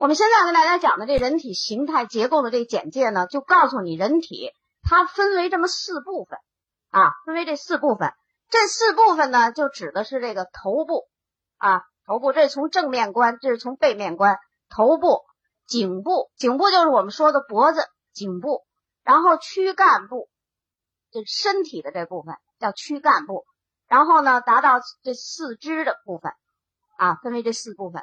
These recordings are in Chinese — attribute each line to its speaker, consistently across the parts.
Speaker 1: 我们现在跟大家讲的这人体形态结构的这简介呢，就告诉你人体它分为这么四部分啊，分为这四部分。这四部分呢，就指的是这个头部啊，头部这是从正面观，这是从背面观。头部、颈部，颈部就是我们说的脖子、颈部，然后躯干部，这身体的这部分叫躯干部。然后呢，达到这四肢的部分啊，分为这四部分。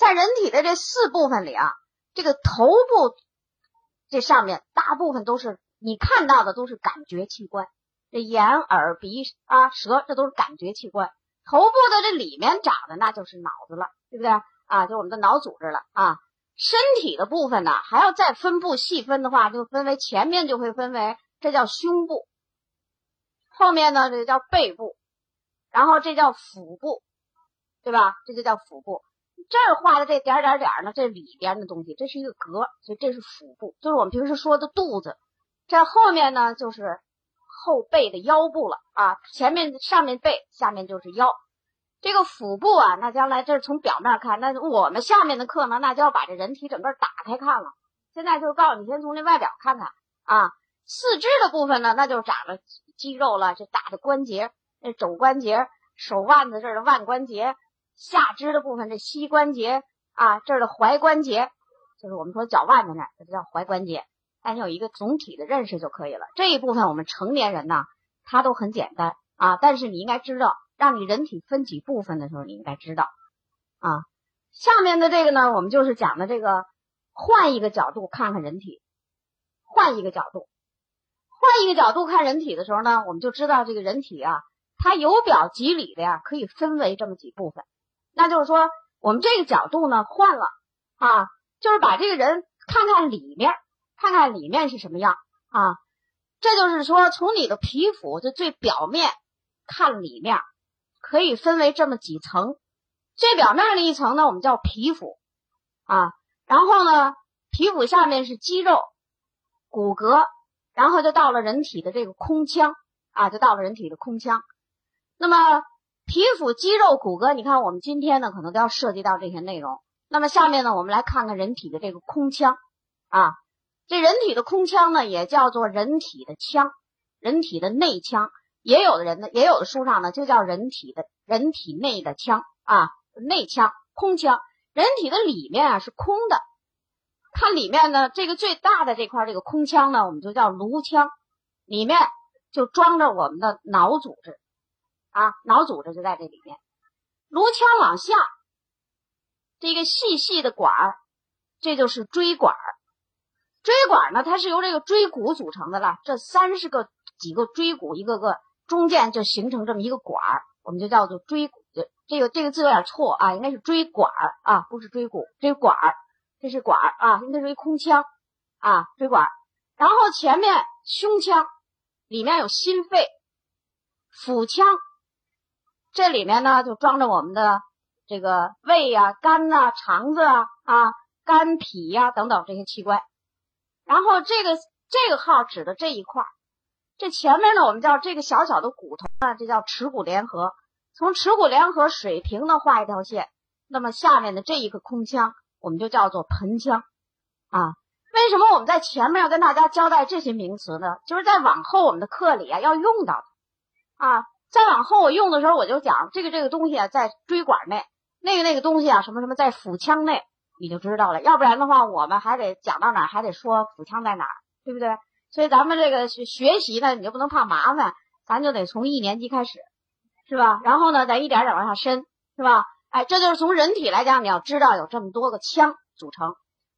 Speaker 1: 在人体的这四部分里啊，这个头部这上面大部分都是你看到的都是感觉器官，这眼、耳、鼻啊、舌，这都是感觉器官。头部的这里面长的那就是脑子了，对不对啊？就我们的脑组织了啊。身体的部分呢，还要再分布细分的话，就分为前面就会分为这叫胸部，后面呢这叫背部。然后这叫腹部，对吧？这就叫腹部。这儿画的这点点点呢，这里边的东西，这是一个格，所以这是腹部，就是我们平时说的肚子。这后面呢，就是后背的腰部了啊。前面上面背，下面就是腰。这个腹部啊，那将来这是从表面看，那我们下面的课呢，那就要把这人体整个打开看了。现在就是告诉你，先从这外表看看啊。四肢的部分呢，那就长了肌肉了，这大的关节。那肘关节、手腕子这儿的腕关节，下肢的部分这膝关节啊，这儿的踝关节，就是我们说脚腕子那儿，这叫踝关节。但你有一个总体的认识就可以了。这一部分我们成年人呢，它都很简单啊。但是你应该知道，让你人体分几部分的时候，你应该知道啊。下面的这个呢，我们就是讲的这个，换一个角度看看人体，换一个角度，换一个角度看人体的时候呢，我们就知道这个人体啊。它由表及里的呀，可以分为这么几部分。那就是说，我们这个角度呢换了啊，就是把这个人看看里面，看看里面是什么样啊。这就是说，从你的皮肤的最表面看里面，可以分为这么几层。最表面的一层呢，我们叫皮肤啊。然后呢，皮肤下面是肌肉、骨骼，然后就到了人体的这个空腔啊，就到了人体的空腔。那么皮肤、肌肉、骨骼，你看我们今天呢，可能都要涉及到这些内容。那么下面呢，我们来看看人体的这个空腔啊，这人体的空腔呢，也叫做人体的腔，人体的内腔，也有的人呢，也有的书上呢，就叫人体的人体内的腔啊，内腔、空腔。人体的里面啊是空的，它里面呢，这个最大的这块这个空腔呢，我们就叫颅腔，里面就装着我们的脑组织。啊，脑组织就在这里面。颅腔往下，这个细细的管儿，这就是椎管儿。椎管呢，它是由这个椎骨组成的了。这三十个几个椎骨，一个个中间就形成这么一个管儿，我们就叫做椎骨。这个这个字有点错啊，应该是椎管儿啊，不是椎骨。椎管儿，这是管儿啊，应该是一空腔啊，椎管儿。然后前面胸腔里面有心肺，腹腔。这里面呢，就装着我们的这个胃呀、肝呐、肠子啊、啊肝脾呀等等这些器官。然后这个这个号指的这一块儿，这前面呢，我们叫这个小小的骨头啊，这叫耻骨联合。从耻骨联合水平的画一条线，那么下面的这一个空腔，我们就叫做盆腔啊。为什么我们在前面要跟大家交代这些名词呢？就是在往后我们的课里啊要用到的啊。再往后我用的时候，我就讲这个这个东西啊，在椎管内，那个那个东西啊，什么什么在腹腔内，你就知道了。要不然的话，我们还得讲到哪儿，还得说腹腔在哪儿，对不对？所以咱们这个学学习呢，你就不能怕麻烦，咱就得从一年级开始，是吧？然后呢，再一点点往下深，是吧？哎，这就是从人体来讲，你要知道有这么多个腔组成，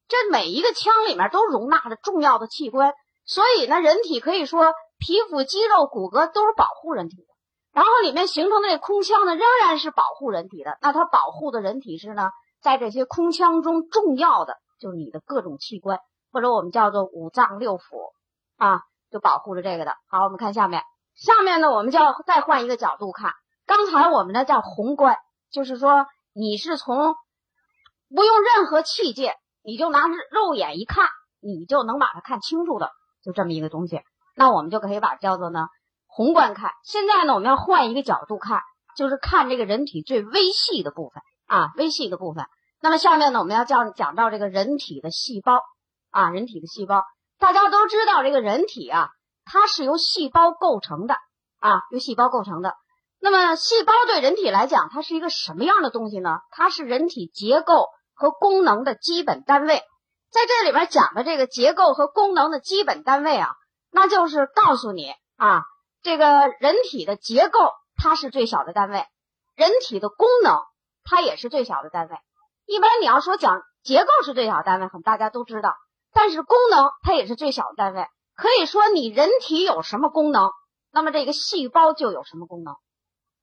Speaker 1: 这每一个腔里面都容纳着重要的器官，所以呢，人体可以说皮肤、肌肉、骨骼都是保护人体的。然后里面形成的这空腔呢，仍然是保护人体的。那它保护的人体是呢，在这些空腔中重要的就是你的各种器官，或者我们叫做五脏六腑啊，就保护着这个的。好，我们看下面，下面呢，我们就要再换一个角度看。刚才我们呢叫宏观，就是说你是从不用任何器械，你就拿肉眼一看，你就能把它看清楚的，就这么一个东西。那我们就可以把叫做呢。宏观看，现在呢，我们要换一个角度看，就是看这个人体最微细的部分啊，微细的部分。那么下面呢，我们要讲讲到这个人体的细胞啊，人体的细胞，大家都知道这个人体啊，它是由细胞构成的啊，由细胞构成的。那么细胞对人体来讲，它是一个什么样的东西呢？它是人体结构和功能的基本单位。在这里边讲的这个结构和功能的基本单位啊，那就是告诉你啊，这个人体的结构它是最小的单位，人体的功能它也是最小的单位。一般你要说讲结构是最小单位，可能大家都知道，但是功能它也是最小的单位。可以说你人体有什么功能，那么这个细胞就有什么功能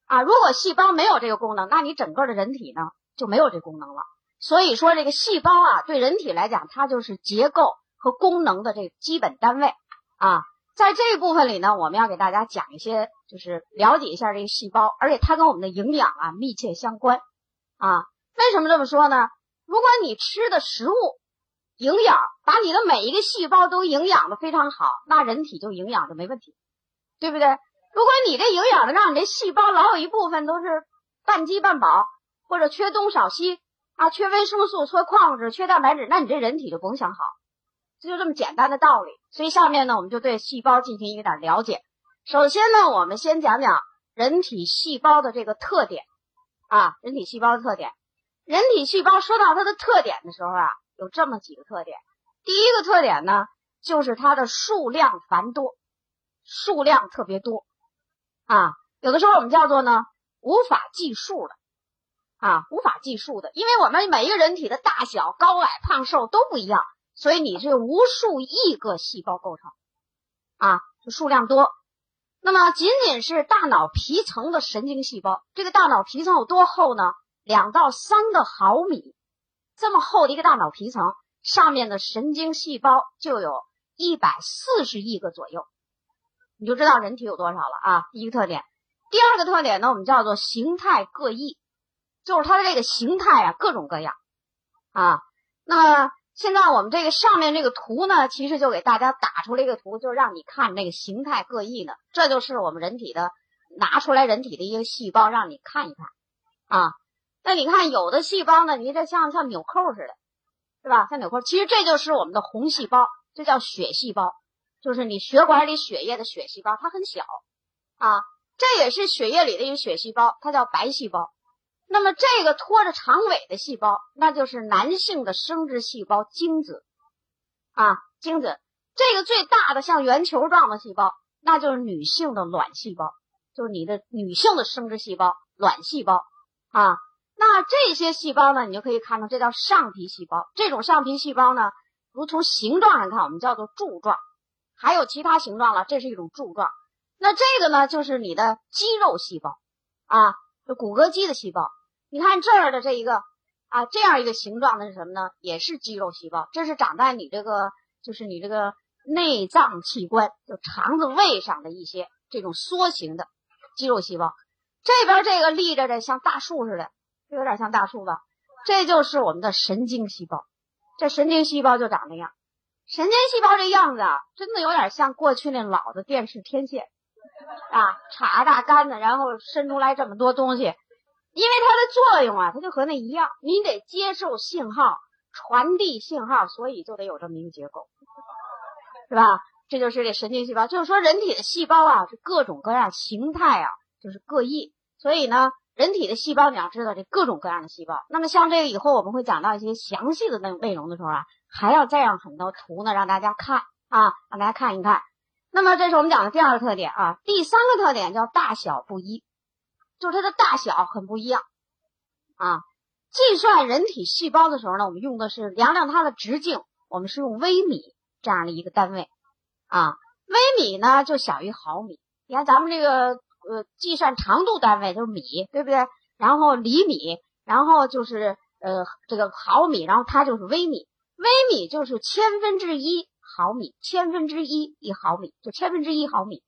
Speaker 1: 啊。如果细胞没有这个功能，那你整个的人体呢就没有这功能了。所以说这个细胞啊，对人体来讲，它就是结构和功能的这个基本单位啊。在这一部分里呢，我们要给大家讲一些，就是了解一下这个细胞，而且它跟我们的营养啊密切相关啊。为什么这么说呢？如果你吃的食物营养把你的每一个细胞都营养的非常好，那人体就营养就没问题，对不对？如果你这营养的让你这细胞老有一部分都是半饥半饱，或者缺东少西啊，缺维生素、缺矿物质、缺蛋白质，那你这人体就甭想好，这就这么简单的道理。所以下面呢，我们就对细胞进行一点了解。首先呢，我们先讲讲人体细胞的这个特点啊，人体细胞的特点。人体细胞说到它的特点的时候啊，有这么几个特点。第一个特点呢，就是它的数量繁多，数量特别多啊。有的时候我们叫做呢无法计数的啊，无法计数的，因为我们每一个人体的大小、高矮、胖瘦都不一样，所以你是无数亿个细胞构成啊，就数量多。那么仅仅是大脑皮层的神经细胞，这个大脑皮层有多厚呢？两到三个毫米，这么厚的一个大脑皮层上面的神经细胞就有一百四十亿个左右，你就知道人体有多少了啊！一个特点，第二个特点呢，我们叫做形态各异，就是它的这个形态啊各种各样啊。那现在我们这个上面这个图呢，其实就给大家打出来一个图，就是让你看这个形态各异呢，这就是我们人体的拿出来人体的一个细胞，让你看一看啊。那你看，有的细胞呢，你这像像纽扣似的，是吧？像纽扣，其实这就是我们的红细胞，这叫血细胞，就是你血管里血液的血细胞，它很小啊。这也是血液里的一个血细胞，它叫白细胞。那么这个拖着长尾的细胞，那就是男性的生殖细胞精子啊，精子。这个最大的像圆球状的细胞，那就是女性的卵细胞，就是你的女性的生殖细胞卵细胞啊。那这些细胞呢，你就可以看到，这叫上皮细胞。这种上皮细胞呢，如从形状上看，我们叫做柱状，还有其他形状了，这是一种柱状。那这个呢，就是你的肌肉细胞啊，就骨骼肌的细胞。你看这儿的这一个啊，这样一个形状的是什么呢？也是肌肉细胞。这是长在你这个，就是你这个内脏器官，就肠子、胃上的一些这种缩形的肌肉细胞。这边这个立着的像大树似的。有点像大树吧，这就是我们的神经细胞。这神经细胞就长那样，神经细胞这样子啊，真的有点像过去那老的电视天线啊，插大杆子，然后伸出来这么多东西。因为它的作用啊，它就和那一样，你得接受信号，传递信号，所以就得有这么一个结构，是吧？这就是这神经细胞。就是说，人体的细胞啊，是各种各样形态啊，就是各异。所以呢。人体的细胞，你要知道这各种各样的细胞。那么像这个以后我们会讲到一些详细的内内容的时候啊，还要再让很多图呢让大家看啊，让大家看一看。那么这是我们讲的第二个特点啊，第三个特点叫大小不一，就是它的大小很不一样啊。计算人体细胞的时候呢，我们用的是量量它的直径，我们是用微米这样的一个单位啊。微米呢就小于毫米，你看咱们这个。呃，计算长度单位就是米，对不对？然后厘米，然后就是呃这个毫米，然后它就是微米。微米就是千分之一毫米，千分之一一毫米，就千分之一毫米。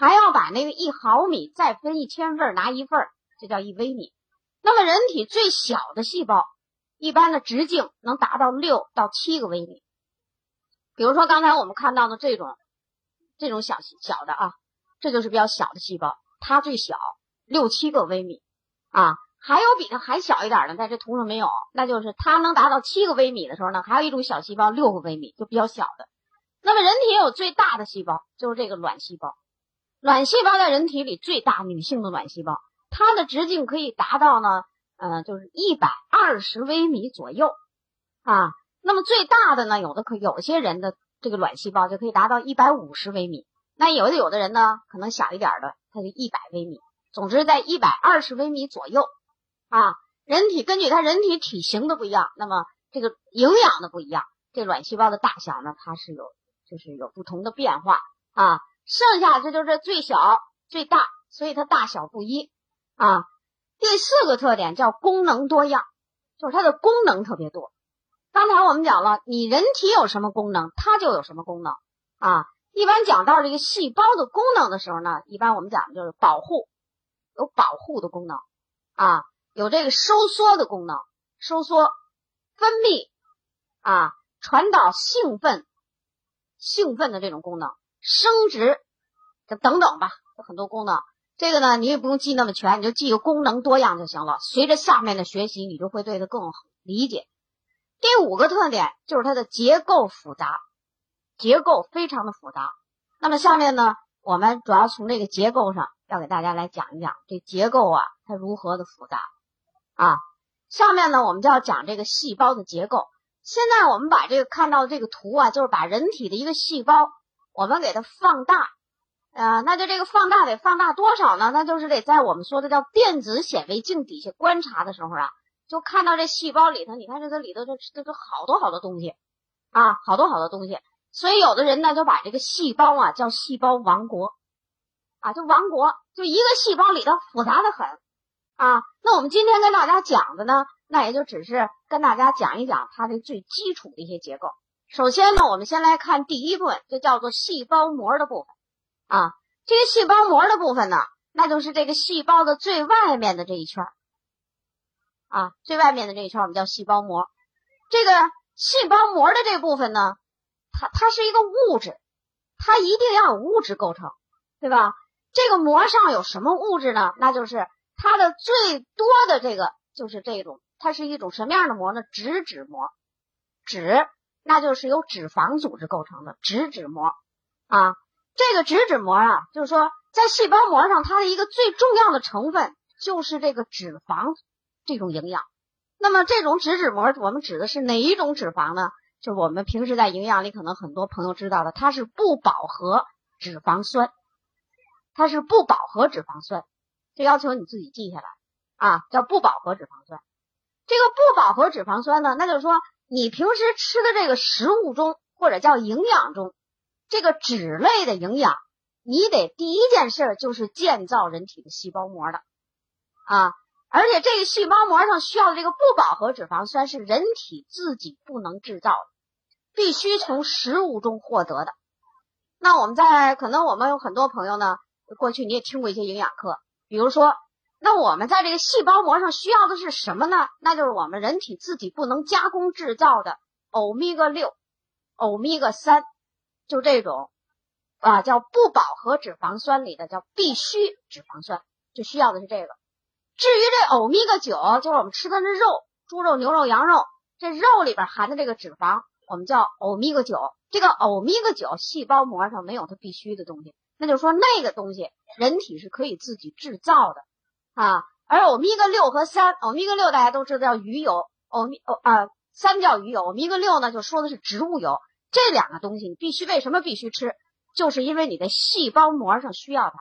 Speaker 1: 还要把那个一毫米再分一千份，拿一份，这叫一微米。那么人体最小的细胞，一般的直径能达到六到七个微米。比如说刚才我们看到的这种这种小小的啊，这就是比较小的细胞。它最小六七个微米，啊，还有比它还小一点的，在这图上没有，那就是它能达到七个微米的时候呢，还有一种小细胞六个微米，就比较小的。那么人体有最大的细胞，就是这个卵细胞。卵细胞在人体里最大，女性的卵细胞，它的直径可以达到呢，呃，就是一百二十微米左右啊。那么最大的呢，有的可有些人的这个卵细胞就可以达到一百五十微米，那有的有的人呢，可能小一点的，它就一百微米。总之在一百二十微米左右。啊，人体根据它人体体型的不一样，那么这个营养的不一样，这卵细胞的大小呢，它是有就是有不同的变化啊。剩下这就是最小最大，所以它大小不一啊。第四个特点叫功能多样，就是它的功能特别多。刚才我们讲了，你人体有什么功能，它就有什么功能啊。一般讲到这个细胞的功能的时候呢，一般我们讲的就是保护，有保护的功能啊。有这个收缩的功能，收缩、分泌啊，传导兴奋、兴奋的这种功能，生殖这等等吧，有很多功能。这个呢，你也不用记那么全，你就记个功能多样就行了。随着下面的学习，你就会对它更理解。第五个特点就是它的结构复杂，结构非常的复杂。那么下面呢，我们主要从这个结构上要给大家来讲一讲这结构啊，它如何的复杂。啊，下面呢，我们就要讲这个细胞的结构。现在我们把这个看到这个图啊，就是把人体的一个细胞，我们给它放大，啊，那就这个放大得放大多少呢？那就是得在我们说的叫电子显微镜底下观察的时候啊，就看到这细胞里头，你看这个里头这这这好多好多东西啊，好多好多东西。所以有的人呢就把这个细胞啊叫细胞王国，啊，就王国，就一个细胞里头复杂的很。啊，那我们今天跟大家讲的呢，那也就只是跟大家讲一讲它的最基础的一些结构。首先呢，我们先来看第一部分，就叫做细胞膜的部分。啊，这个细胞膜的部分呢，那就是这个细胞的最外面的这一圈啊，最外面的这一圈我们叫细胞膜。这个细胞膜的这部分呢，它它是一个物质，它一定要有物质构成，对吧？这个膜上有什么物质呢？那就是。它的最多的这个就是这种，它是一种什么样的膜呢？脂质膜，脂那就是由脂肪组织构成的脂质膜啊。这个脂质膜啊，就是说在细胞膜上，它的一个最重要的成分就是这个脂肪这种营养。那么这种脂质膜，我们指的是哪一种脂肪呢？就是我们平时在营养里可能很多朋友知道的，它是不饱和脂肪酸，它是不饱和脂肪酸。这要求你自己记下来啊，叫不饱和脂肪酸。这个不饱和脂肪酸呢，那就是说你平时吃的这个食物中，或者叫营养中，这个脂类的营养，你得第一件事就是建造人体的细胞膜的啊。而且这个细胞膜上需要的这个不饱和脂肪酸是人体自己不能制造的，必须从食物中获得的。那我们在可能我们有很多朋友呢，过去你也听过一些营养课。比如说，那我们在这个细胞膜上需要的是什么呢？那就是我们人体自己不能加工制造的欧米伽六、欧米伽三，就这种啊叫不饱和脂肪酸里的叫必需脂肪酸，就需要的是这个。至于这欧米伽九，就是我们吃的那肉，猪肉、牛肉、羊肉，这肉里边含的这个脂肪，我们叫欧米伽九。这个欧米伽九细胞膜上没有它必须的东西。那就是说，那个东西人体是可以自己制造的啊。而欧米伽六和三，欧米伽六大家都知道叫鱼油，欧米哦啊三叫鱼油，欧米伽六呢就说的是植物油。这两个东西你必须为什么必须吃？就是因为你的细胞膜上需要它，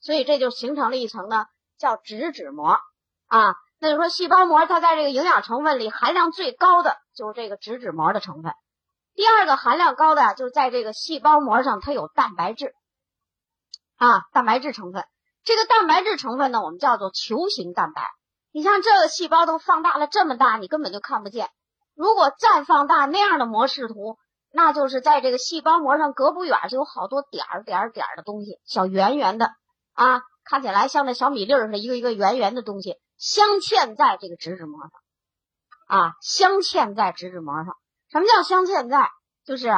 Speaker 1: 所以这就形成了一层呢叫脂质膜啊。那就说细胞膜它在这个营养成分里含量最高的就是这个脂质膜的成分。第二个含量高的就是在这个细胞膜上它有蛋白质。啊，蛋白质成分，这个蛋白质成分呢，我们叫做球形蛋白。你像这个细胞都放大了这么大，你根本就看不见。如果再放大那样的模式图，那就是在这个细胞膜上隔不远就有好多点儿点儿点儿的东西，小圆圆的啊，看起来像那小米粒似的，一个一个圆圆的东西镶嵌在这个脂质膜上啊，镶嵌在脂质膜上。什么叫镶嵌在？就是。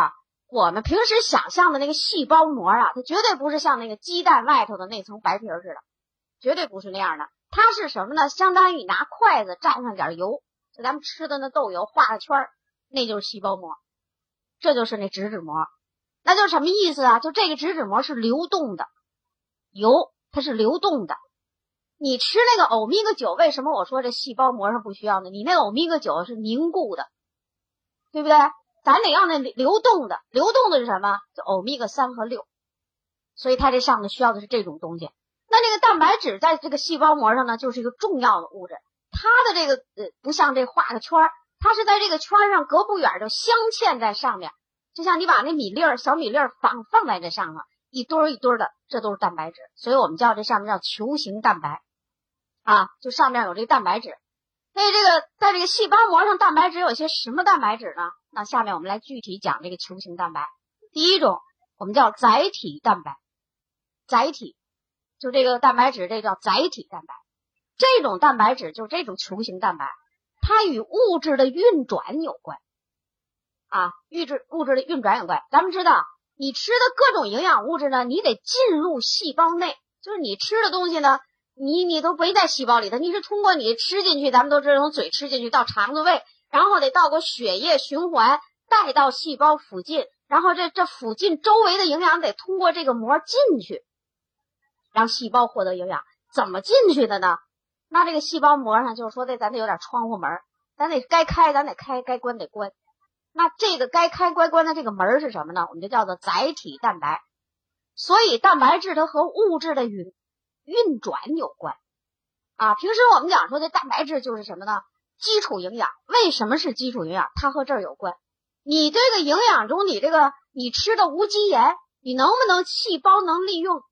Speaker 1: 我们平时想象的那个细胞膜啊，它绝对不是像那个鸡蛋外头的那层白皮似的，绝对不是那样的。它是什么呢？相当于你拿筷子蘸上点油，就咱们吃的那豆油，画个圈，那就是细胞膜，这就是那脂质膜。那就是什么意思啊？就这个脂质膜是流动的，油它是流动的。你吃那个欧米伽九，为什么我说这细胞膜上不需要呢？你那欧米伽九是凝固的，对不对？咱得要那流动的，流动的是什么？就欧米伽三和六。所以它这上面需要的是这种东西。那这个蛋白质在这个细胞膜上呢，就是一个重要的物质。它的这个呃，不像这画个圈儿，它是在这个圈上隔不远就镶嵌在上面。就像你把那米粒儿、小米粒儿放放在这上面，一堆儿一堆儿的，这都是蛋白质，所以我们叫这上面叫球形蛋白，啊，就上面有这个蛋白质。所以这个在这个细胞膜上，蛋白质有些什么蛋白质呢？那下面我们来具体讲这个球形蛋白。第一种，我们叫载体蛋白，载体就这个蛋白质，这叫载体蛋白。这种蛋白质就是这种球形蛋白，它与物质的运转有关。啊，物质物质的运转有关。咱们知道，你吃的各种营养物质呢，你得进入细胞内，就是你吃的东西呢，你你都没在细胞里头，你是通过你吃进去，咱们都知道从嘴吃进去到肠子胃，然后得到过血液循环带到细胞附近，然后这这附近周围的营养得通过这个膜进去，让细胞获得营养。怎么进去的呢？那这个细胞膜上就是说得咱得有点窗户门，咱得该开咱得开，该关得关。那这个该开该关的这个门是什么呢？我们就叫做载体蛋白。所以蛋白质它和物质的运运转有关啊。平时我们讲说这蛋白质就是什么呢？基础营养。为什么是基础营养？它和这儿有关。你这个营养中，你这个你吃的无机盐，你能不能细胞能利用？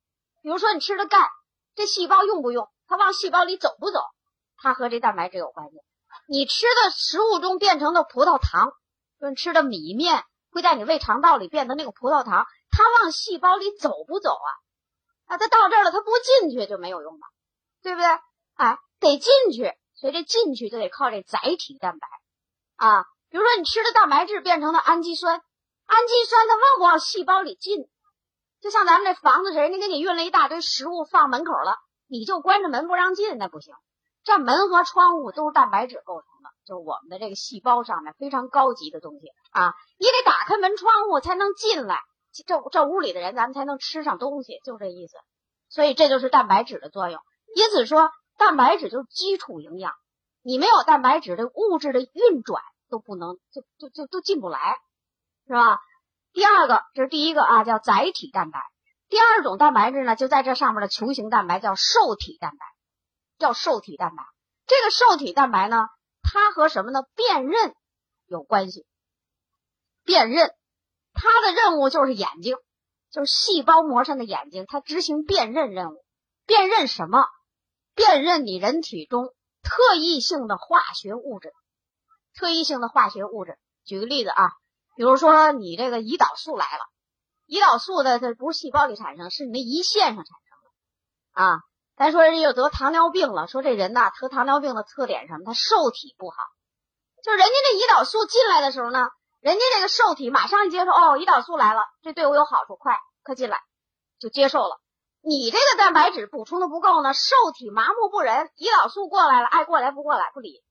Speaker 1: 比如说你吃的钙，这细胞用不用？它往细胞里走不走？它和这蛋白质有关系。你吃的食物中变成的葡萄糖。你吃的米面会在你胃肠道里变成那个葡萄糖，它往细胞里走不走啊？啊，它到这儿了，它不进去就没有用了，对不对？哎，得进去，所以这进去就得靠这载体蛋白啊。比如说你吃的蛋白质变成了氨基酸，氨基酸它往不往细胞里进？就像咱们这房子似的，人家给你运了一大堆食物放门口了，你就关着门不让进，那不行。这门和窗户都是蛋白质构成的。就是我们的这个细胞上面非常高级的东西啊，你得打开门窗户才能进来，这这屋里的人咱们才能吃上东西，就这意思。所以这就是蛋白质的作用。因此说，蛋白质就是基础营养，你没有蛋白质，这物质的运转都不能，就就就都进不来，是吧？第二个，这是第一个啊，叫载体蛋白。第二种蛋白质呢，就在这上面的球形蛋白叫受体蛋白，叫受体蛋白。这个受体蛋白呢？它和什么呢？辨认有关系。辨认，它的任务就是眼睛，就是细胞膜上的眼睛，它执行辨认任务。辨认什么？辨认你人体中特异性的化学物质。特异性的化学物质，举个例子啊，比如说你这个胰岛素来了，胰岛素的它不是细胞里产生，是你那胰腺上产生的啊。咱说人家又得糖尿病了，说这人呐得糖尿病的特点什么？他受体不好，就人家这胰岛素进来的时候呢，人家这个受体马上接受哦，胰岛素来了，这对我有好处，快快进来，就接受了。你这个蛋白质补充的不够呢，受体麻木不仁，胰岛素过来了，爱过来不过来不理，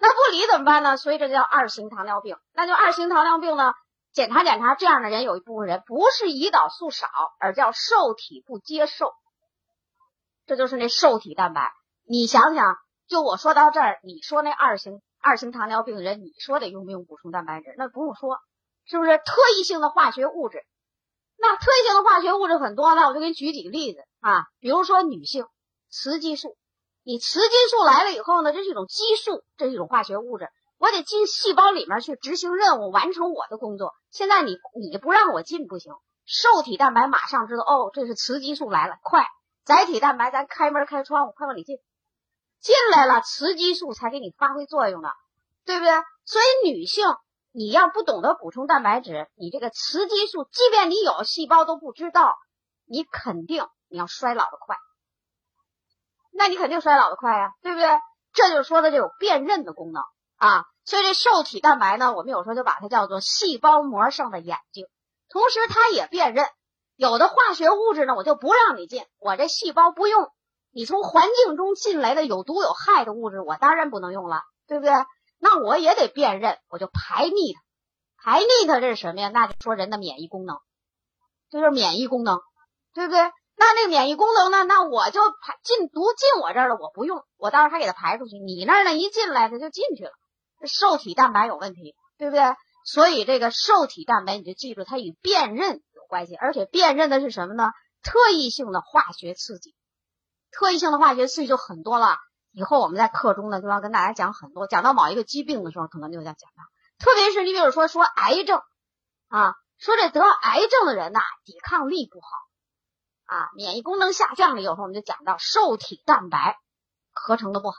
Speaker 1: 那不理怎么办呢？所以这叫二型糖尿病。那就二型糖尿病呢，检查检查，这样的人有一部分人不是胰岛素少，而叫受体不接受。这就是那受体蛋白，你想想，就我说到这儿，你说那二型二型糖尿病人，你说得用不用补充蛋白质？那不用说，是不是特异性的化学物质？那特异性的化学物质很多，那我就给你举几个例子啊，比如说女性雌激素，你雌激素来了以后呢，这是一种激素，这是一种化学物质，我得进细胞里面去执行任务，完成我的工作。现在你你不让我进不行，受体蛋白马上知道，哦，这是雌激素来了，快。载体蛋白，咱开门开窗户，快往里进，进来了，雌激素才给你发挥作用呢，对不对？所以女性，你要不懂得补充蛋白质，你这个雌激素，即便你有细胞都不知道，你肯定你要衰老的快，那你肯定衰老的快呀，对不对？这就说的这种辨认的功能啊。所以这受体蛋白呢，我们有时候就把它叫做细胞膜上的眼睛，同时它也辨认。有的化学物质呢，我就不让你进，我这细胞不用，你从环境中进来的有毒有害的物质，我当然不能用了，对不对？那我也得辨认，我就排逆它。排逆它这是什么呀？那就说人的免疫功能，这就是免疫功能，对不对？那那个免疫功能呢？那我就排进毒进我这儿了，我不用，我到时候还给它排出去。你那儿呢？一进来它就进去了，受体蛋白有问题，对不对？所以这个受体蛋白你就记住，它与辨认有关系，而且辨认的是什么呢？特异性的化学刺激，特异性的化学刺激就很多了。以后我们在课中呢，就要跟大家讲很多，讲到某一个疾病的时候，可能就要讲到。特别是你比如说说癌症啊，说这得癌症的人呐，抵抗力不好啊，免疫功能下降了。有时候我们就讲到受体蛋白合成的不好，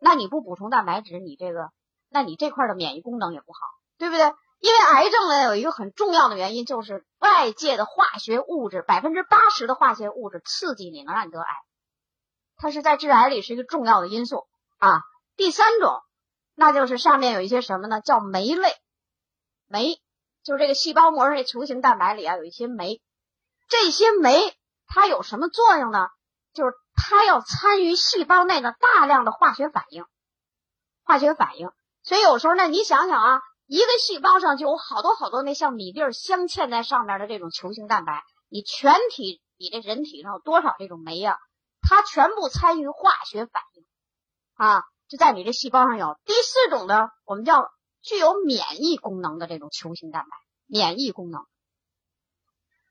Speaker 1: 那你不补充蛋白质，你这个，那你这块的免疫功能也不好，对不对？因为癌症呢有一个很重要的原因，就是外界的化学物质，百分之八十的化学物质刺激你，能让你得癌，它是在致癌里是一个重要的因素啊。第三种。那就是上面有一些什么呢？叫酶类，酶就是这个细胞膜上这球形蛋白里啊有一些酶，这些酶它有什么作用呢？就是它要参与细胞内的大量的化学反应，化学反应。所以有时候呢，你想想啊，一个细胞上就有好多好多那像米粒儿镶嵌在上面的这种球形蛋白，你全体你这人体上有多少这种酶呀？它全部参与化学反应啊。就在你这细胞上有第四种呢，我们叫具有免疫功能的这种球形蛋白。免疫功能，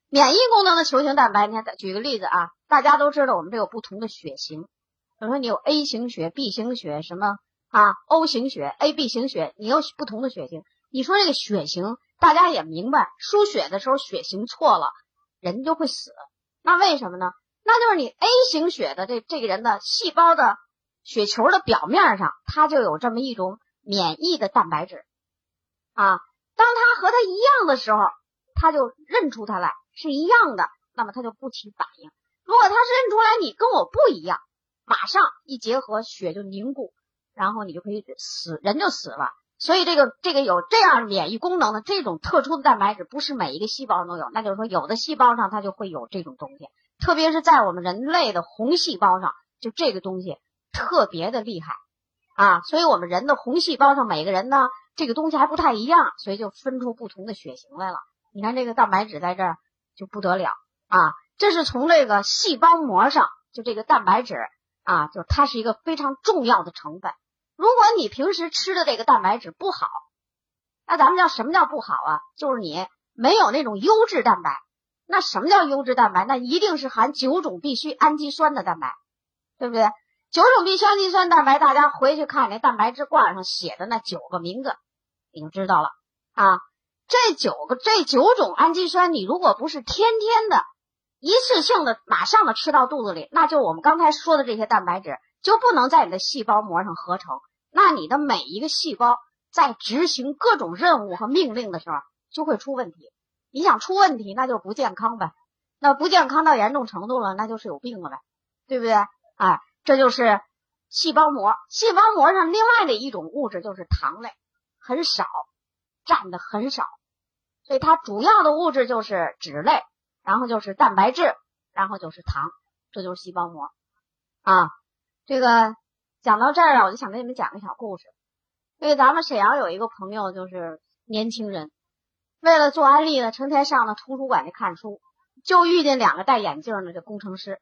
Speaker 1: 免疫功能的球形蛋白，你看，举个例子啊，大家都知道我们这有不同的血型，比如说你有 A 型血、B 型血，什么啊 O 型血、AB 型血，你有不同的血型。你说这个血型，大家也明白，输血的时候血型错了，人就会死。那为什么呢？那就是你 A 型血的这这个人的细胞的。血球的表面上，它就有这么一种免疫的蛋白质啊。当它和它一样的时候，它就认出它来是一样的，那么它就不起反应。如果它是认出来你跟我不一样，马上一结合血就凝固，然后你就可以死，人就死了。所以这个这个有这样免疫功能的这种特殊的蛋白质，不是每一个细胞都有。那就是说，有的细胞上它就会有这种东西，特别是在我们人类的红细胞上，就这个东西。特别的厉害啊！所以我们人的红细胞上每个人呢，这个东西还不太一样，所以就分出不同的血型来了。你看这个蛋白质在这儿就不得了啊！这是从这个细胞膜上，就这个蛋白质啊，就它是一个非常重要的成分。如果你平时吃的这个蛋白质不好，那咱们叫什么叫不好啊？就是你没有那种优质蛋白。那什么叫优质蛋白？那一定是含九种必需氨基酸的蛋白，对不对？九种必需氨基酸蛋白，大家回去看那蛋白质罐上写的那九个名字，你就知道了啊。这九个这九种氨基酸，你如果不是天天的、一次性的、马上的吃到肚子里，那就我们刚才说的这些蛋白质就不能在你的细胞膜上合成。那你的每一个细胞在执行各种任务和命令的时候就会出问题。你想出问题，那就不健康呗。那不健康到严重程度了，那就是有病了呗，对不对？哎。这就是细胞膜，细胞膜上另外的一种物质就是糖类，很少，占的很少，所以它主要的物质就是脂类，然后就是蛋白质，然后就是糖，这就是细胞膜啊。这个讲到这儿啊，我就想跟你们讲个小故事。因为咱们沈阳有一个朋友，就是年轻人，为了做安利呢，成天上那图书馆去看书，就遇见两个戴眼镜的这工程师，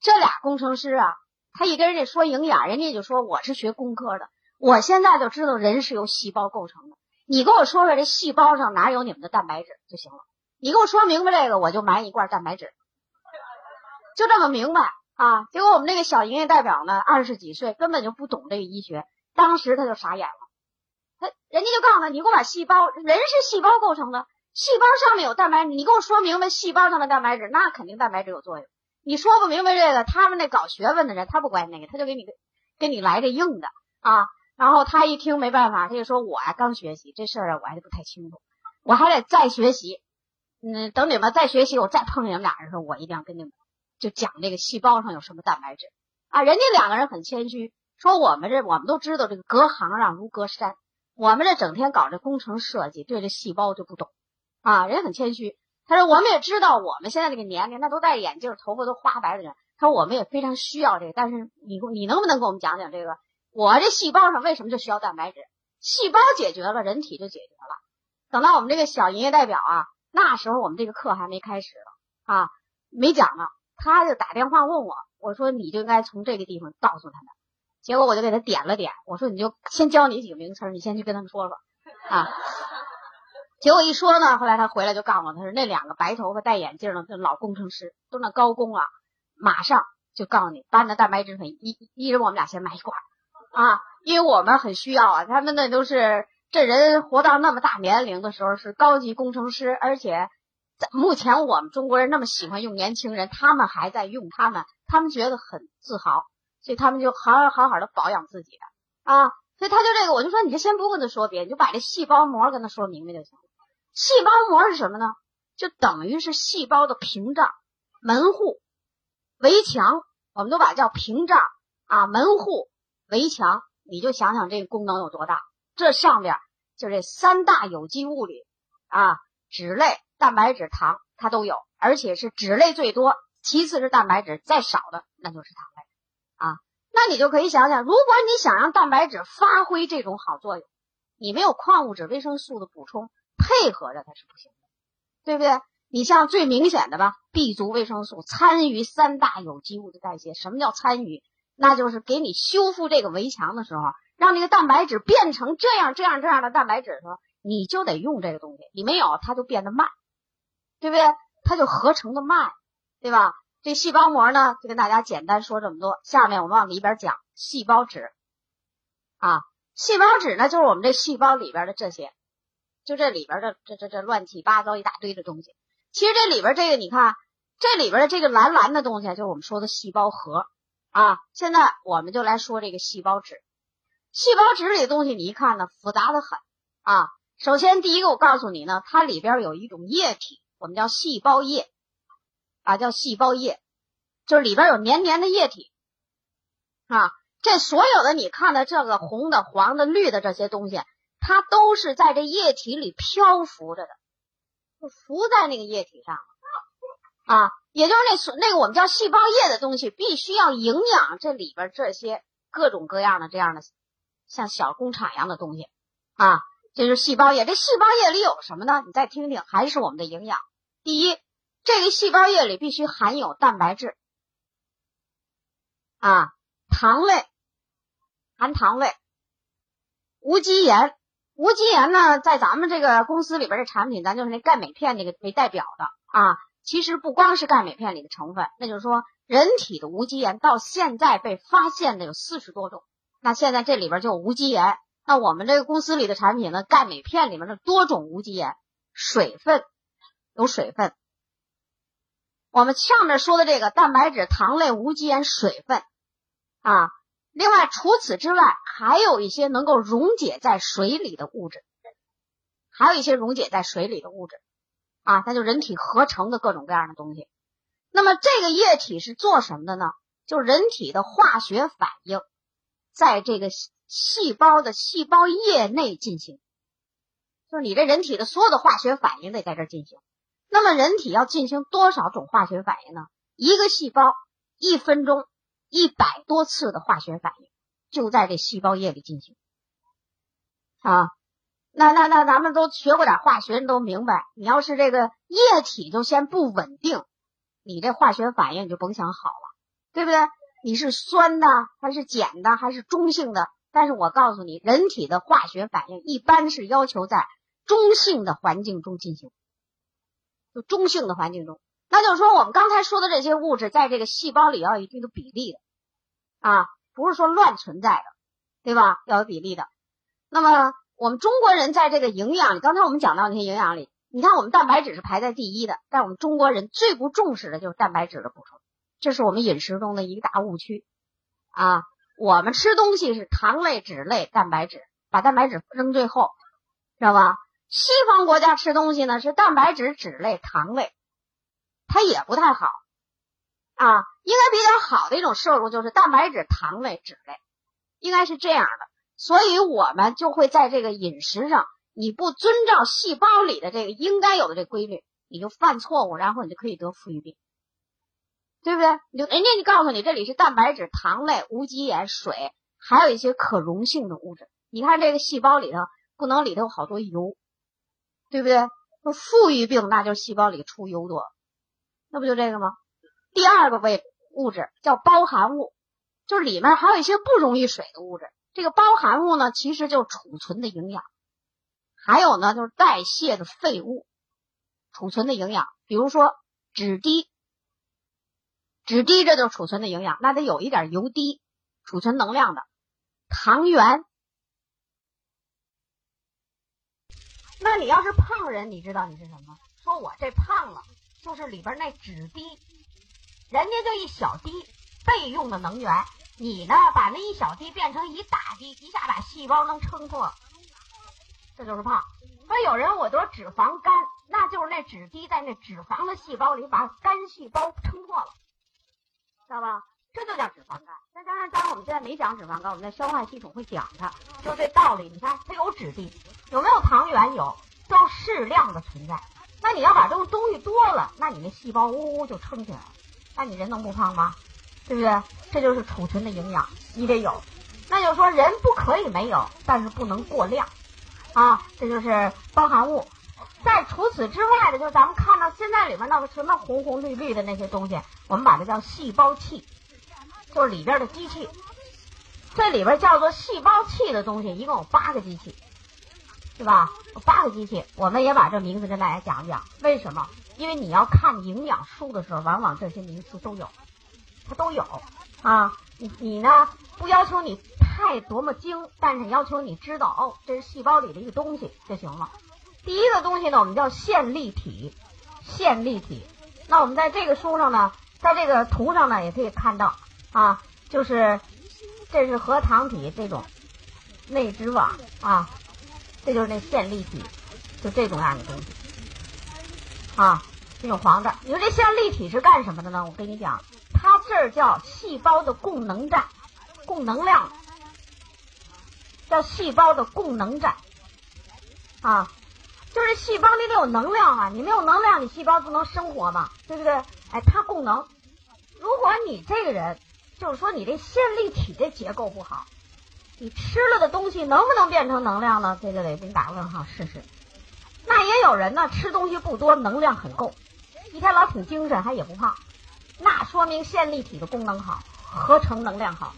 Speaker 1: 这俩工程师啊。他一跟人家说营养，人家就说我是学工科的，我现在就知道人是由细胞构成的。你跟我说说这细胞上哪有你们的蛋白质就行了。你给我说明白这个，我就买一罐蛋白质，就这么明白啊。结果我们那个小营业代表呢，二十几岁，根本就不懂这个医学，当时他就傻眼了。他人家就告诉他，你给我把细胞，人是细胞构成的，细胞上面有蛋白质，你给我说明白细胞上的蛋白质，那肯定蛋白质有作用。你说不明白这个，他们那搞学问的人，他不管那个，他就给你给你来这硬的啊。然后他一听没办法，他就说：“我呀刚学习这事儿啊，我还是不太清楚，我还得再学习。嗯，等你们再学习，我再碰见你们俩人的时候，我一定要跟你们就讲这个细胞上有什么蛋白质啊。”人家两个人很谦虚，说：“我们这我们都知道这个隔行让如隔山，我们这整天搞这工程设计，对这细胞就不懂啊。”人家很谦虚。他说：“我们也知道，我们现在这个年龄，那都戴眼镜、头发都花白的人，他说我们也非常需要这个，但是你你能不能给我们讲讲这个？我这细胞上为什么就需要蛋白质？细胞解决了，人体就解决了。等到我们这个小营业代表啊，那时候我们这个课还没开始呢啊，没讲呢，他就打电话问我，我说你就应该从这个地方告诉他们。结果我就给他点了点，我说你就先教你几个名词，你先去跟他们说说啊。结果一说呢，后来他回来就告诉我，他说那两个白头发戴眼镜的老工程师都那高工啊，马上就告诉你把你的蛋白质粉一一人我们俩先买一罐啊，因为我们很需要啊。他们那都是这人活到那么大年龄的时候是高级工程师，而且目前我们中国人那么喜欢用年轻人，他们还在用他们，他们觉得很自豪，所以他们就好好好好的保养自己的啊。所以他就这个，我就说你就先不跟他说别，你就把这细胞膜跟他说明白就行。细胞膜是什么呢？就等于是细胞的屏障、门户、围墙，我们都把它叫屏障啊，门户、围墙。你就想想这个功能有多大。这上边就这三大有机物里啊，脂类、蛋白质、糖，它都有，而且是脂类最多，其次是蛋白质，再少的那就是糖类。那你就可以想想，如果你想让蛋白质发挥这种好作用，你没有矿物质、维生素的补充。配合着它是不行的，对不对？你像最明显的吧，B 族维生素参与三大有机物的代谢。什么叫参与？那就是给你修复这个围墙的时候，让这个蛋白质变成这样、这样、这样的蛋白质的时候，你就得用这个东西。你没有，它就变得慢，对不对？它就合成的慢，对吧？这细胞膜呢，就跟大家简单说这么多。下面我们往里边讲细胞质啊，细胞质呢，就是我们这细胞里边的这些。就这里边的这这这乱七八糟一大堆的东西，其实这里边这个你看，这里边的这个蓝蓝的东西就是我们说的细胞核啊。现在我们就来说这个细胞质，细胞质里的东西你一看呢复杂的很啊。首先第一个我告诉你呢，它里边有一种液体，我们叫细胞液啊，叫细胞液，就是里边有黏黏的液体啊。这所有的你看的这个红的、黄的、绿的这些东西。它都是在这液体里漂浮着的，就浮在那个液体上啊，也就是那所那个我们叫细胞液的东西，必须要营养这里边这些各种各样的这样的像小工厂一样的东西啊，这是细胞液。这细胞液里有什么呢？你再听听，还是我们的营养。第一，这个细胞液里必须含有蛋白质啊，糖类，含糖类，无机盐。无机盐呢，在咱们这个公司里边的产品，咱就是那钙镁片那个为代表的啊。其实不光是钙镁片里的成分，那就是说人体的无机盐到现在被发现的有四十多种。那现在这里边就无机盐。那我们这个公司里的产品呢，钙镁片里面的多种无机盐，水分有水分。我们上面说的这个蛋白质、糖类、无机盐、水分啊。另外，除此之外，还有一些能够溶解在水里的物质，还有一些溶解在水里的物质，啊，那就人体合成的各种各样的东西。那么这个液体是做什么的呢？就是人体的化学反应，在这个细胞的细胞液内进行，就是你这人体的所有的化学反应得在这进行。那么人体要进行多少种化学反应呢？一个细胞一分钟。一百多次的化学反应就在这细胞液里进行啊，那那那咱们都学过点化学，人都明白，你要是这个液体就先不稳定，你这化学反应就甭想好了，对不对？你是酸的还是碱的还是中性的？但是我告诉你，人体的化学反应一般是要求在中性的环境中进行，就中性的环境中。那就是说，我们刚才说的这些物质，在这个细胞里要有一定的比例的啊，不是说乱存在的，对吧？要有比例的。那么，我们中国人在这个营养里，刚才我们讲到那些营养里，你看我们蛋白质是排在第一的，但我们中国人最不重视的就是蛋白质的补充，这是我们饮食中的一个大误区啊。我们吃东西是糖类、脂类、蛋白质，把蛋白质扔最后，知道吧？西方国家吃东西呢是蛋白质、脂类、糖类。它也不太好啊，应该比较好的一种摄入就是蛋白质、糖类、脂类，应该是这样的。所以我们就会在这个饮食上，你不遵照细胞里的这个应该有的这规律，你就犯错误，然后你就可以得富裕病对不对？你就人家就告诉你这里是蛋白质、糖类、无机盐、水，还有一些可溶性的物质。你看这个细胞里头不能里头好多油，对不对？说富裕病那就是细胞里出油多，那不就这个吗？第二个位物质叫包含物，就是里面还有一些不溶于水的物质。这个包含物呢，其实就是储存的营养，还有呢就是代谢的废物，储存的营养，比如说脂滴。脂滴这就是储存的营养，那得有一点油滴，储存能量的糖原。那你要是胖人，你知道你是什么？说我这胖了，就是里边那脂滴，人家就一小滴备用的能源，你呢把那一小滴变成一大滴，一下把细胞能撑破，这就是胖。说有人我得脂肪肝，那就是那脂滴在那脂肪的细胞里把肝细胞撑破了。知道吧？这就叫脂肪肝。再加上，当然我们现在没讲脂肪肝，我们在消化系统会讲它，就这道理。你看，它有脂滴，有没有糖原？有，都适量的存在。那你要把这个东西多了，那你那细胞呜呜就撑起来了。那你人能不胖吗？对不对？这就是储存的营养，你得有。那就说人不可以没有，但是不能过量啊。这就是包含物。在除此之外的，就是咱们看到现在里面那个什么红红绿绿的那些东西，我们把它叫细胞器，就是里边的机器。这里边叫做细胞器的东西，一共有八个机器，是吧？八个机器，我们也把这名字跟大家讲讲。为什么？因为你要看营养书的时候，往往这些名词都有，它都有啊。你你呢，不要求你太多么精，但是要求你知道哦，这是细胞里的一个东西就行了。第一个东西呢，我们叫线粒体，线粒体。那我们在这个书上呢，在这个图上呢，也可以看到啊，就是这是核糖体这种内质网啊，这就是那线粒体，就这种样的东西啊，这种黄的。你说这线粒体是干什么的呢？我跟你讲，它这儿叫细胞的供能站，供能量，叫细胞的供能站啊。就是细胞里得有能量啊，你没有能量，你细胞不能生活嘛，对不对？哎，它供能。如果你这个人，就是说你这线粒体这结构不好，你吃了的东西能不能变成能量呢？这个得给你打个问号试试。那也有人呢，吃东西不多，能量很够，一天老挺精神，还也不胖，那说明线粒体的功能好，合成能量好，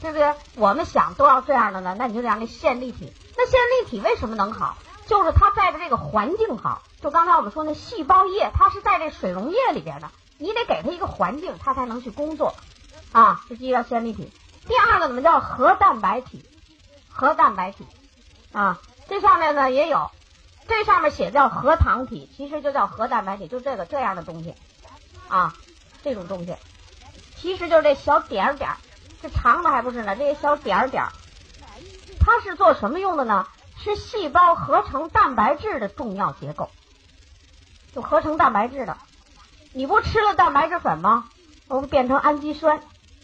Speaker 1: 对不对？我们想都要这样的呢，那你就得让那线粒体，那线粒体为什么能好？就是它在的这个环境好，就刚才我们说那细胞液，它是在这水溶液里边的，你得给它一个环境，它才能去工作啊。这第一个线粒体，第二个怎么叫核蛋白体？核蛋白体啊，这上面呢也有，这上面写叫核糖体，其实就叫核蛋白体，就这个这样的东西啊，这种东西，其实就是这小点儿点儿，这长的还不是呢，这些小点儿点儿，它是做什么用的呢？是细胞合成蛋白质的重要结构，就合成蛋白质的。你不吃了蛋白质粉吗？我不变成氨基酸，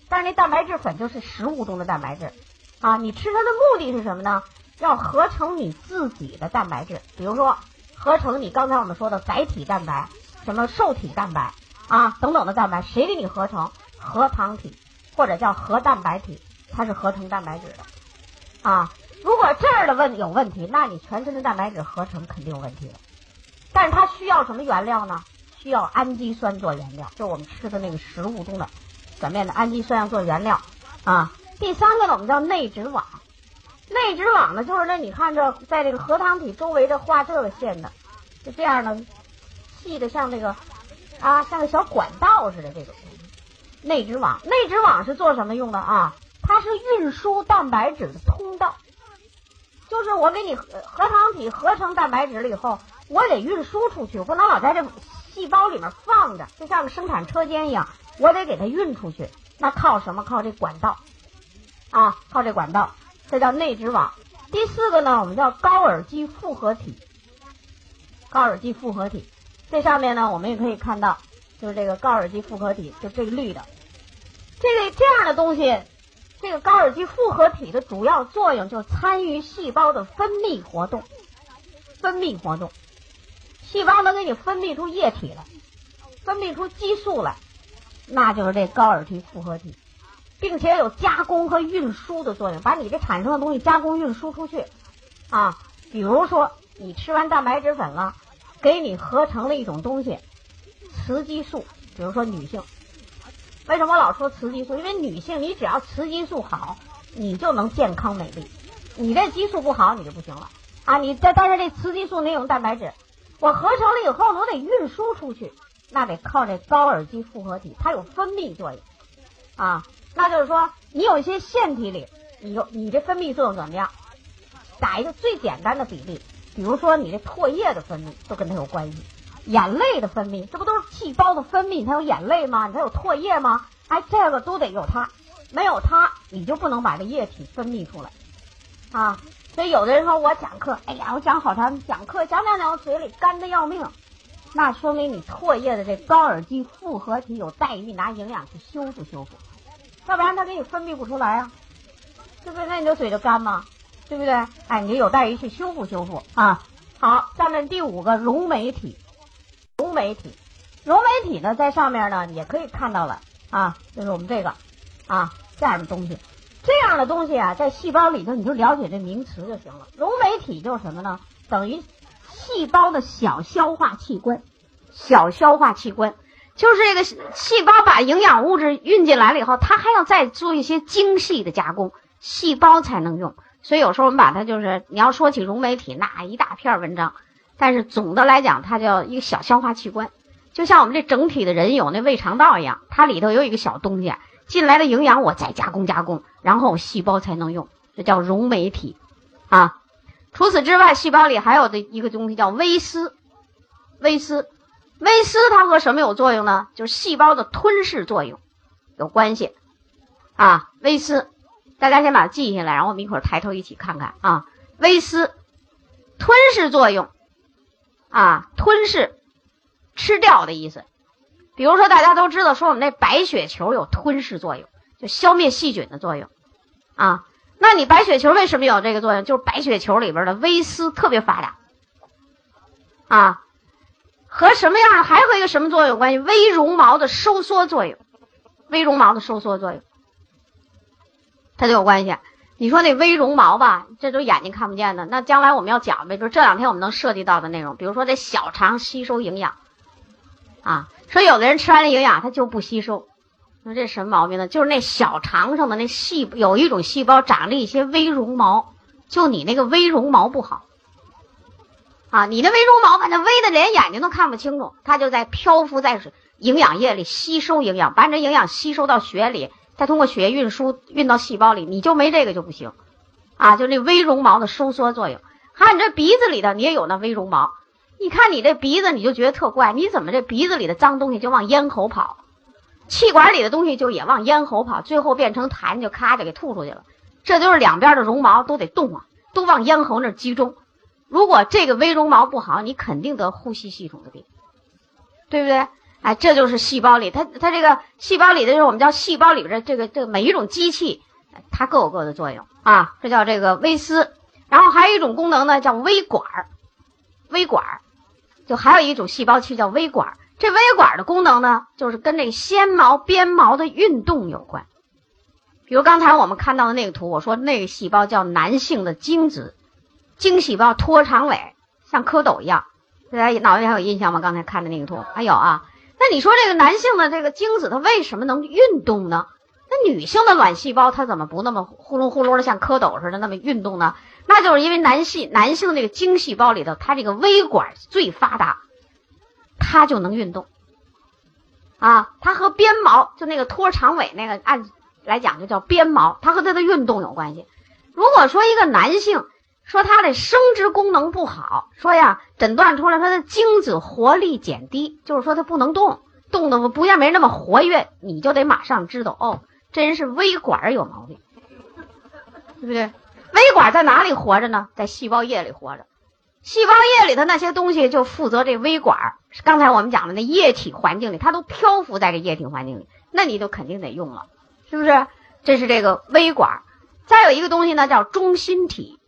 Speaker 1: 但是那蛋白质粉就是食物中的蛋白质啊。你吃它的目的是什么呢？要合成你自己的蛋白质，比如说合成你刚才我们说的载体蛋白、什么受体蛋白啊等等的蛋白，谁给你合成？核糖体或者叫核蛋白体，它是合成蛋白质的啊。如果这儿的问有问题，那你全身的蛋白质合成肯定有问题了。但是它需要什么原料呢？需要氨基酸做原料，就我们吃的那个食物中的表面的氨基酸要做原料啊。第三个呢，我们叫内质网。内质网呢，就是那你看这在这个核糖体周围这画这个线的，就这样的细的像这个啊，像个小管道似的这种内质网。内质网是做什么用的啊？它是运输蛋白质的通道。就是我给你核糖体合成蛋白质了以后，我得运输出去，不能老在这细胞里面放着，就像个生产车间一样，我得给它运出去。那靠什么？靠这管道啊，靠这管道，这叫内质网。第四个呢，我们叫高尔基复合体。高尔基复合体，这上面呢，我们也可以看到，就是这个高尔基复合体，就这个绿的，这个这样的东西。这个高尔基复合体的主要作用就参与细胞的分泌活动，分泌活动，细胞能给你分泌出液体来，分泌出激素来，那就是这高尔基复合体，并且有加工和运输的作用，把你这产生的东西加工运输出去啊。比如说，你吃完蛋白质粉了，给你合成了一种东西，雌激素。比如说女性，为什么老说雌激素？因为女性你只要雌激素好，你就能健康美丽。你这激素不好，你就不行了啊！你这但是这雌激素那种蛋白质，我合成了以后，我得运输出去，那得靠这高尔基复合体，它有分泌作用啊。那就是说，你有一些腺体里，你有你这分泌作用怎么样？打一个最简单的比例，比如说你这唾液的分泌都跟它有关系，眼泪的分泌，这不都是细胞的分泌？它有眼泪吗？它有唾液吗？哎，这个都得有它，没有它，你就不能把这液体分泌出来啊。所以有的人说我讲课，哎呀，我讲好长，讲课讲讲讲，我嘴里干的要命，那说明你唾液的这高尔基复合体有待于拿营养去修复修复，要不然它给你分泌不出来啊，对不对？那你的嘴就干吗？对不对？哎，你有待于去修复修复啊。好，下面第五个溶酶体，溶酶体，溶酶体呢，在上面呢也可以看到了啊，就是我们这个啊这样的东西，这样的东西啊，在细胞里头你就了解这名词就行了。溶酶体就是什么呢？等于细胞的小消化器官，小消化器官就是这个细胞把营养物质运进来了以后，它还要再做一些精细的加工，细胞才能用。所以有时候我们把它就是你要说起溶酶体那一大片文章，但是总的来讲，它叫一个小消化器官，就像我们这整体的人有那胃肠道一样，它里头有一个小东西进来的营养我再加工加工，然后细胞才能用，这叫溶酶体啊。除此之外，细胞里还有的一个东西叫微丝，微丝，微丝它和什么有作用呢？就是细胞的吞噬作用有关系啊，微丝。大家先把它记下来，然后我们一会儿抬头一起看看啊。微丝吞噬作用啊，吞噬吃掉的意思。比如说，大家都知道说我们那白血球有吞噬作用，就消灭细菌的作用啊。那你白血球为什么有这个作用？就是白血球里边的微丝特别发达啊，和什么样还和一个什么作用有关系？微绒毛的收缩作用，微绒毛的收缩作用。它就有关系。你说那微绒毛吧，这都眼睛看不见的。那将来我们要讲，比如这两天我们能涉及到的内容，比如说这小肠吸收营养啊，说有的人吃完了营养他就不吸收，那这什么毛病呢？就是那小肠上的那细有一种细胞长了一些微绒毛，就你那个微绒毛不好啊，你那微绒毛把那微的连眼睛都看不清楚，它就在漂浮在水营养液里吸收营养，把你这营养吸收到血里。再通过血液运输运到细胞里，你就没这个就不行，啊，就那微绒毛的收缩作用。还有你这鼻子里头，你也有那微绒毛。你看你这鼻子，你就觉得特怪，你怎么这鼻子里的脏东西就往咽喉跑，气管里的东西就也往咽喉跑，最后变成痰就咔就给吐出去了。这就是两边的绒毛都得动啊，都往咽喉那集中。如果这个微绒毛不好，你肯定得呼吸系统的病，对不对？哎，这就是细胞里，它它这个细胞里的，就是我们叫细胞里边的这个这个每一种机器，它各有各的作用啊。这叫这个微丝，然后还有一种功能呢，叫微管。微管，就还有一种细胞器叫微管。这微管的功能呢，就是跟这个纤毛鞭毛的运动有关。比如刚才我们看到的那个图，我说那个细胞叫男性的精子，精细胞拖长尾，像蝌蚪一样。大家脑袋里还有印象吗？刚才看的那个图还有啊。那你说这个男性的这个精子，它为什么能运动呢？那女性的卵细胞它怎么不那么呼噜呼噜的像蝌蚪似的那么运动呢？那就是因为男性男性这个精细胞里头，它这个微管最发达，它就能运动。啊，它和鞭毛就那个拖长尾那个按来讲就叫鞭毛，它和它的运动有关系。如果说一个男性，说他的生殖功能不好，说呀，诊断出来他的精子活力减低，就是说他不能动，动的不像没那么活跃，你就得马上知道哦，这人是微管有毛病，对不对？微管在哪里活着呢？在细胞液里活着，细胞液里的那些东西就负责这微管。刚才我们讲的那液体环境里，它都漂浮在这液体环境里，那你就肯定得用了，是不是？这是这个微管。再有一个东西呢，叫中心体。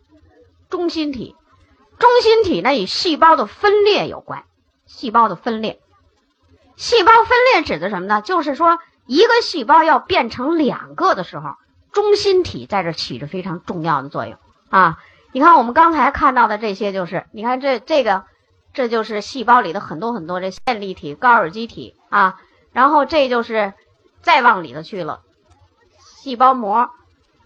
Speaker 1: 中心体，中心体呢与细胞的分裂有关。细胞的分裂，细胞分裂指的什么呢？就是说一个细胞要变成两个的时候，中心体在这起着非常重要的作用啊。你看我们刚才看到的这些，就是你看这这个，这就是细胞里的很多很多这线粒体、高尔基体啊。然后这就是再往里头去了，细胞膜，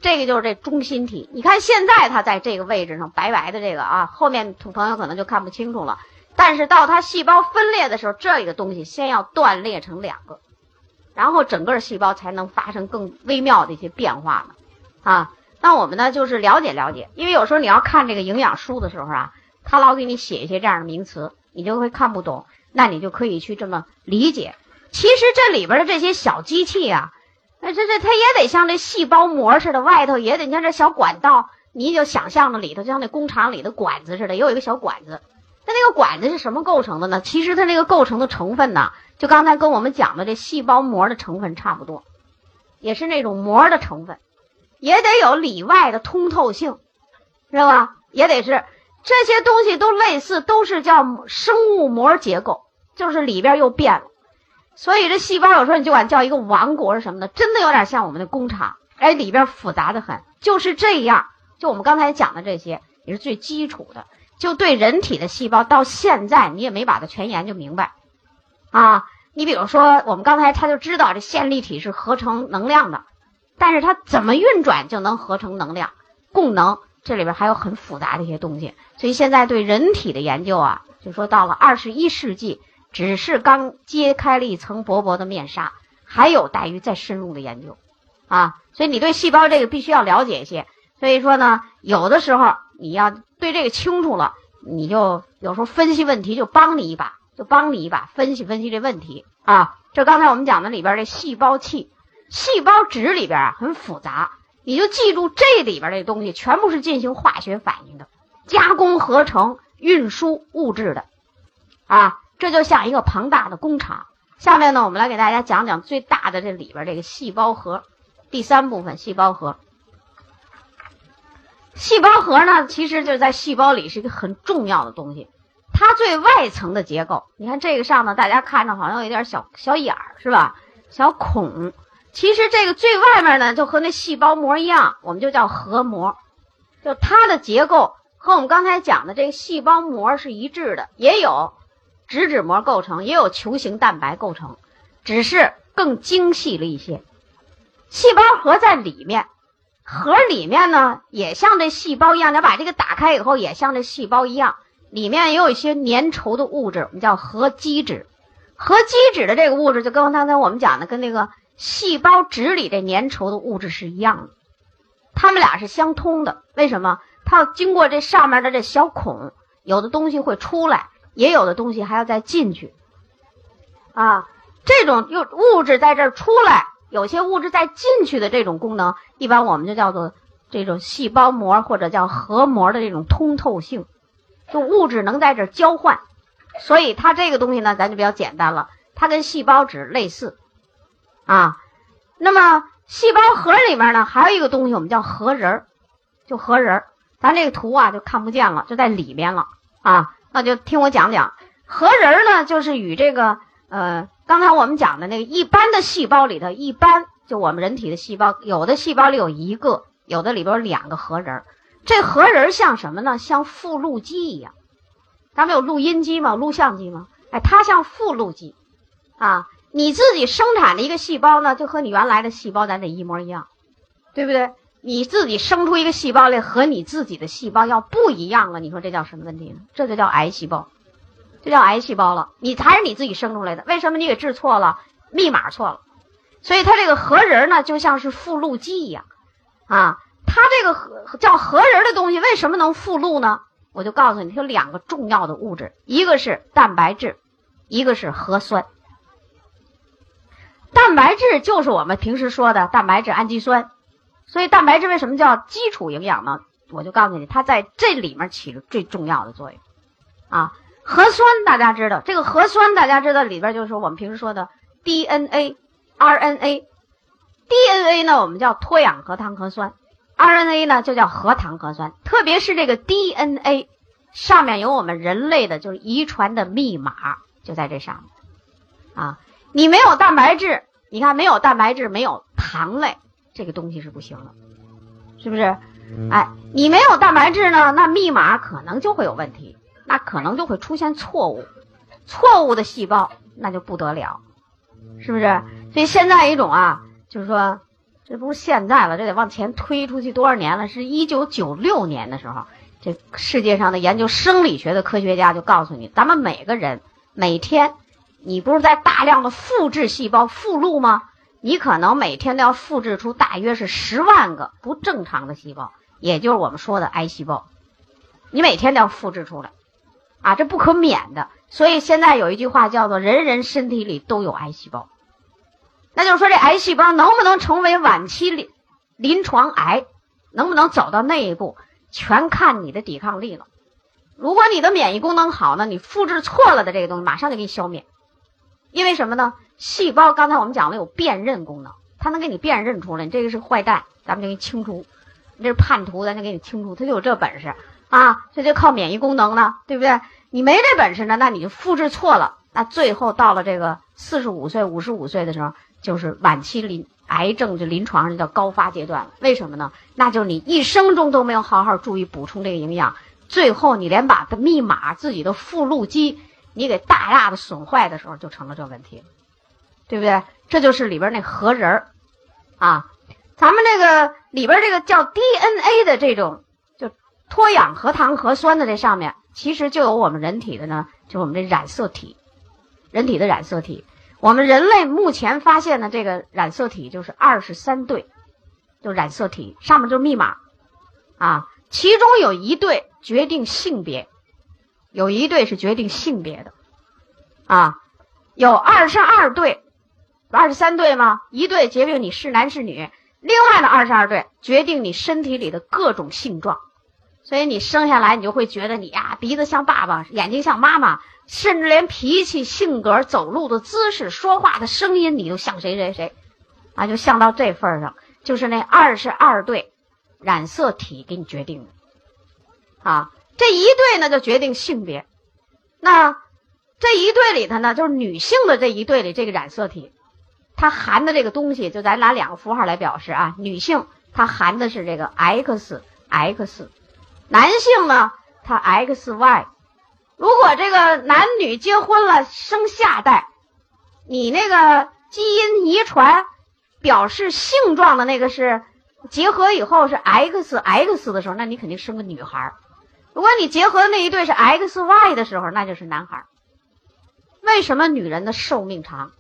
Speaker 1: 这个就是这中心体。你看现在它在这个位置上，白白的这个啊，后面朋友可能就看不清楚了。但是到它细胞分裂的时候，这个东西先要断裂成两个，然后整个细胞才能发生更微妙的一些变化呢。啊，那我们呢就是了解了解，因为有时候你要看这个营养书的时候啊，他老给你写一些这样的名词，你就会看不懂。那你就可以去这么理解。其实这里边的这些小机器啊，那这这它也得像这细胞膜似的，外头也得像这小管道，你就想象着里头就像那工厂里的管子似的，有一个小管子。那那个管子是什么构成的呢？其实它那个构成的成分呢，就刚才跟我们讲的这细胞膜的成分差不多，也是那种膜的成分，也得有里外的通透性，知道吧？也得是这些东西都类似，都是叫生物膜结构，就是里边又变了。所以这细胞有时候你就管叫一个王国是什么的，真的有点像我们的工厂，哎，里边复杂的很，就是这样。就我们刚才讲的这些，也是最基础的。就对人体的细胞，到现在你也没把它全研究明白，啊，你比如说我们刚才他就知道这线粒体是合成能量的，但是它怎么运转就能合成能量，供能这里边还有很复杂的一些东西，所以现在对人体的研究啊，就说到了二十一世纪，只是刚揭开了一层薄薄的面纱，还有待于再深入的研究，啊，所以你对细胞这个必须要了解一些，所以说呢，有的时候你要。对这个清楚了，你就有时候分析问题就帮你一把，就帮你一把分析分析这问题啊。这刚才我们讲的里边这细胞器、细胞质里边很复杂，你就记住这里边这东西全部是进行化学反应的，加工、合成、运输物质的啊，这就像一个庞大的工厂。下面呢，我们来给大家讲讲最大的这里边这个细胞核，第三部分细胞核。细胞核呢，其实就在细胞里是一个很重要的东西。它最外层的结构，你看这个上呢，大家看着好像有点小小眼儿，是吧？小孔。其实这个最外面呢，就和那细胞膜一样，我们就叫核膜。就它的结构和我们刚才讲的这个细胞膜是一致的，也有脂质膜构成，也有球形蛋白构成，只是更精细了一些。细胞核在里面。核里面呢，也像这细胞一样，你把这个打开以后，也像这细胞一样，里面也有一些粘稠的物质，我们叫核基质。核基质的这个物质，就跟刚才我们讲的，跟那个细胞质里这粘稠的物质是一样的，它们俩是相通的。为什么？它要经过这上面的这小孔，有的东西会出来，也有的东西还要再进去。啊，这种又物质在这儿出来。有些物质再进去的这种功能，一般我们就叫做这种细胞膜或者叫核膜的这种通透性，就物质能在这交换，所以它这个东西呢，咱就比较简单了，它跟细胞质类似啊。那么细胞核里面呢，还有一个东西，我们叫核仁儿，就核仁儿。咱这个图啊就看不见了，就在里面了啊。那就听我讲讲，核仁儿呢，就是与这个呃。刚才我们讲的那个一般的细胞里头，一般就我们人体的细胞，有的细胞里有一个，有的里边有两个核仁儿。这核仁儿像什么呢？像复录机一样。咱们有录音机吗？录像机吗？哎，它像复录机啊。你自己生产的一个细胞呢，就和你原来的细胞咱得一模一样，对不对？你自己生出一个细胞来，和你自己的细胞要不一样了，你说这叫什么问题呢？这就叫癌细胞。这叫癌细胞了，你才是你自己生出来的，为什么你给治错了，密码错了？所以它这个核仁呢，就像是复录机一样，啊，它这个核叫核仁的东西为什么能复录呢？我就告诉你，它有两个重要的物质，一个是蛋白质，一个是核酸。蛋白质就是我们平时说的蛋白质、氨基酸，所以蛋白质为什么叫基础营养呢？我就告诉你，它在这里面起着最重要的作用，啊。核酸大家知道，这个核酸大家知道里边就是我们平时说的 DNA、RNA。DNA 呢，我们叫脱氧核糖核酸；RNA 呢，就叫核糖核酸。特别是这个 DNA 上面有我们人类的就是遗传的密码，就在这上面啊。你没有蛋白质，你看，没有蛋白质，没有糖类，这个东西是不行的，是不是？哎，你没有蛋白质呢，那密码可能就会有问题，那可能就会出现错误，错误的细胞那就不得了，是不是？所以现在一种啊，就是说，这不是现在了，这得往前推出去多少年了？是一九九六年的时候，这世界上的研究生理学的科学家就告诉你，咱们每个人每天。你不是在大量的复制细胞复录吗？你可能每天都要复制出大约是十万个不正常的细胞，也就是我们说的癌细胞。你每天都要复制出来，啊，这不可免的。所以现在有一句话叫做“人人身体里都有癌细胞”，那就是说这癌细胞能不能成为晚期临临床癌，能不能走到那一步，全看你的抵抗力了。如果你的免疫功能好呢，你复制错了的这个东西马上就给你消灭。因为什么呢？细胞刚才我们讲了有辨认功能，它能给你辨认出来，你这个是坏蛋，咱们就给你清除；你这是叛徒，咱就给你清除。它就有这本事啊，这就靠免疫功能呢，对不对？你没这本事呢，那你就复制错了，那最后到了这个四十五岁、五十五岁的时候，就是晚期临癌症就临床上叫高发阶段了。为什么呢？那就是你一生中都没有好好注意补充这个营养，最后你连把密码自己的附录机。你给大大的损坏的时候，就成了这问题，对不对？这就是里边那核仁儿啊，咱们这个里边这个叫 DNA 的这种，就脱氧核糖核酸的这上面，其实就有我们人体的呢，就我们这染色体，人体的染色体。我们人类目前发现的这个染色体就是二十三对，就染色体上面就是密码啊，其中有一对决定性别。有一对是决定性别的，啊，有二十二对，二十三对吗？一对决定你是男是女，另外的二十二对决定你身体里的各种性状。所以你生下来，你就会觉得你呀，鼻子像爸爸，眼睛像妈妈，甚至连脾气、性格、走路的姿势、说话的声音，你都像谁谁谁，啊，就像到这份上，就是那二十二对染色体给你决定的，啊。这一对呢，就决定性别。那这一对里头呢，就是女性的这一对里这个染色体，它含的这个东西，就咱拿两个符号来表示啊。女性它含的是这个 X X，男性呢它 X Y。如果这个男女结婚了生下代，你那个基因遗传表示性状的那个是结合以后是 X X 的时候，那你肯定生个女孩儿。如果你结合的那一对是 X Y 的时候，那就是男孩。为什么女人的寿命长？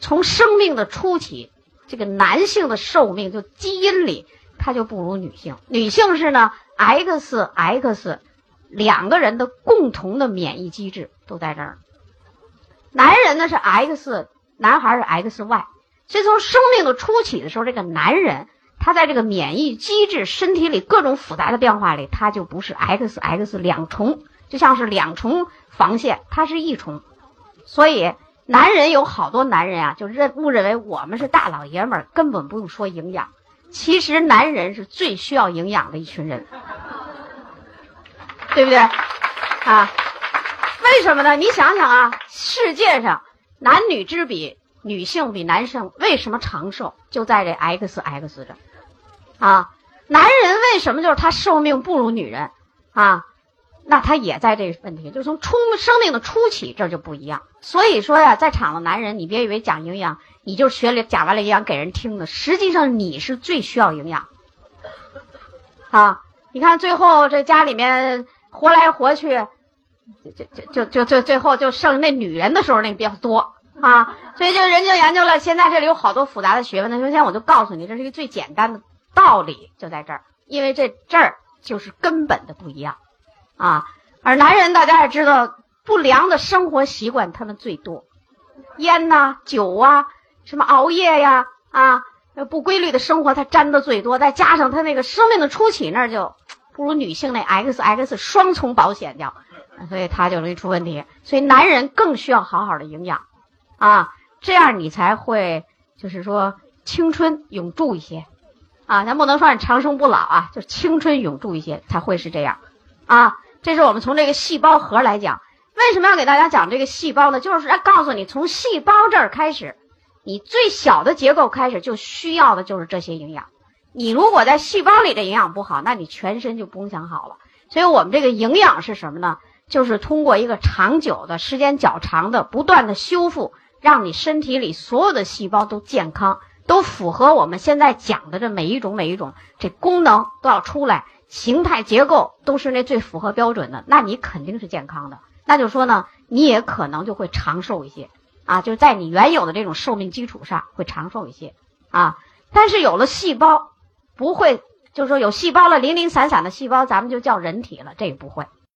Speaker 1: 从生命的初期，这个男性的寿命就基因里他就不如女性。女性是呢 X X 两个人的共同的免疫机制都在这儿。男人呢是 X，男孩是 X Y，所以从生命的初期的时候，这个男人。他在这个免疫机制、身体里各种复杂的变化里，他就不是 X X 两重，就像是两重防线，它是一重。所以男人有好多男人啊，就认误认为我们是大老爷们儿，根本不用说营养。其实男人是最需要营养的一群人，对不对？啊？为什么呢？你想想啊，世界上男女之比，女性比男生为什么长寿？就在这 X X 这。啊，男人为什么就是他寿命不如女人啊？那他也在这个问题，就从出生命的初期这就不一样。所以说呀，在场的男人，你别以为讲营养，你就学了讲完了营养给人听的，实际上你是最需要营养。啊，你看最后这家里面活来活去，就就就就就最后就剩那女人的时候那比较多啊。所以就人就研究了，现在这里有好多复杂的学问。那首先我就告诉你，这是一个最简单的。道理就在这儿，因为这这儿就是根本的不一样，啊，而男人大家也知道，不良的生活习惯他们最多，烟呐、酒啊、什么熬夜呀、啊，不规律的生活他沾的最多，再加上他那个生命的初期那就不如女性那 X X 双重保险掉，所以他就容易出问题。所以男人更需要好好的营养，啊，这样你才会就是说青春永驻一些。啊，咱不能说你长生不老啊，就青春永驻一些才会是这样，啊，这是我们从这个细胞核来讲，为什么要给大家讲这个细胞呢？就是要告诉你，从细胞这儿开始，你最小的结构开始就需要的就是这些营养。你如果在细胞里的营养不好，那你全身就不用想好了。所以我们这个营养是什么呢？就是通过一个长久的时间较长的不断的修复，让你身体里所有的细胞都健康，都符合我们现在讲的这每一种每一种这功能都要出来，形态结构都是那最符合标准的，那你肯定是健康的。那就说呢，你也可能就会长寿一些啊，就是在你原有的这种寿命基础上会长寿一些啊。但是有了细胞。不会，就是说有细胞了，零零散散的细胞，咱们就叫人体了，这也不会。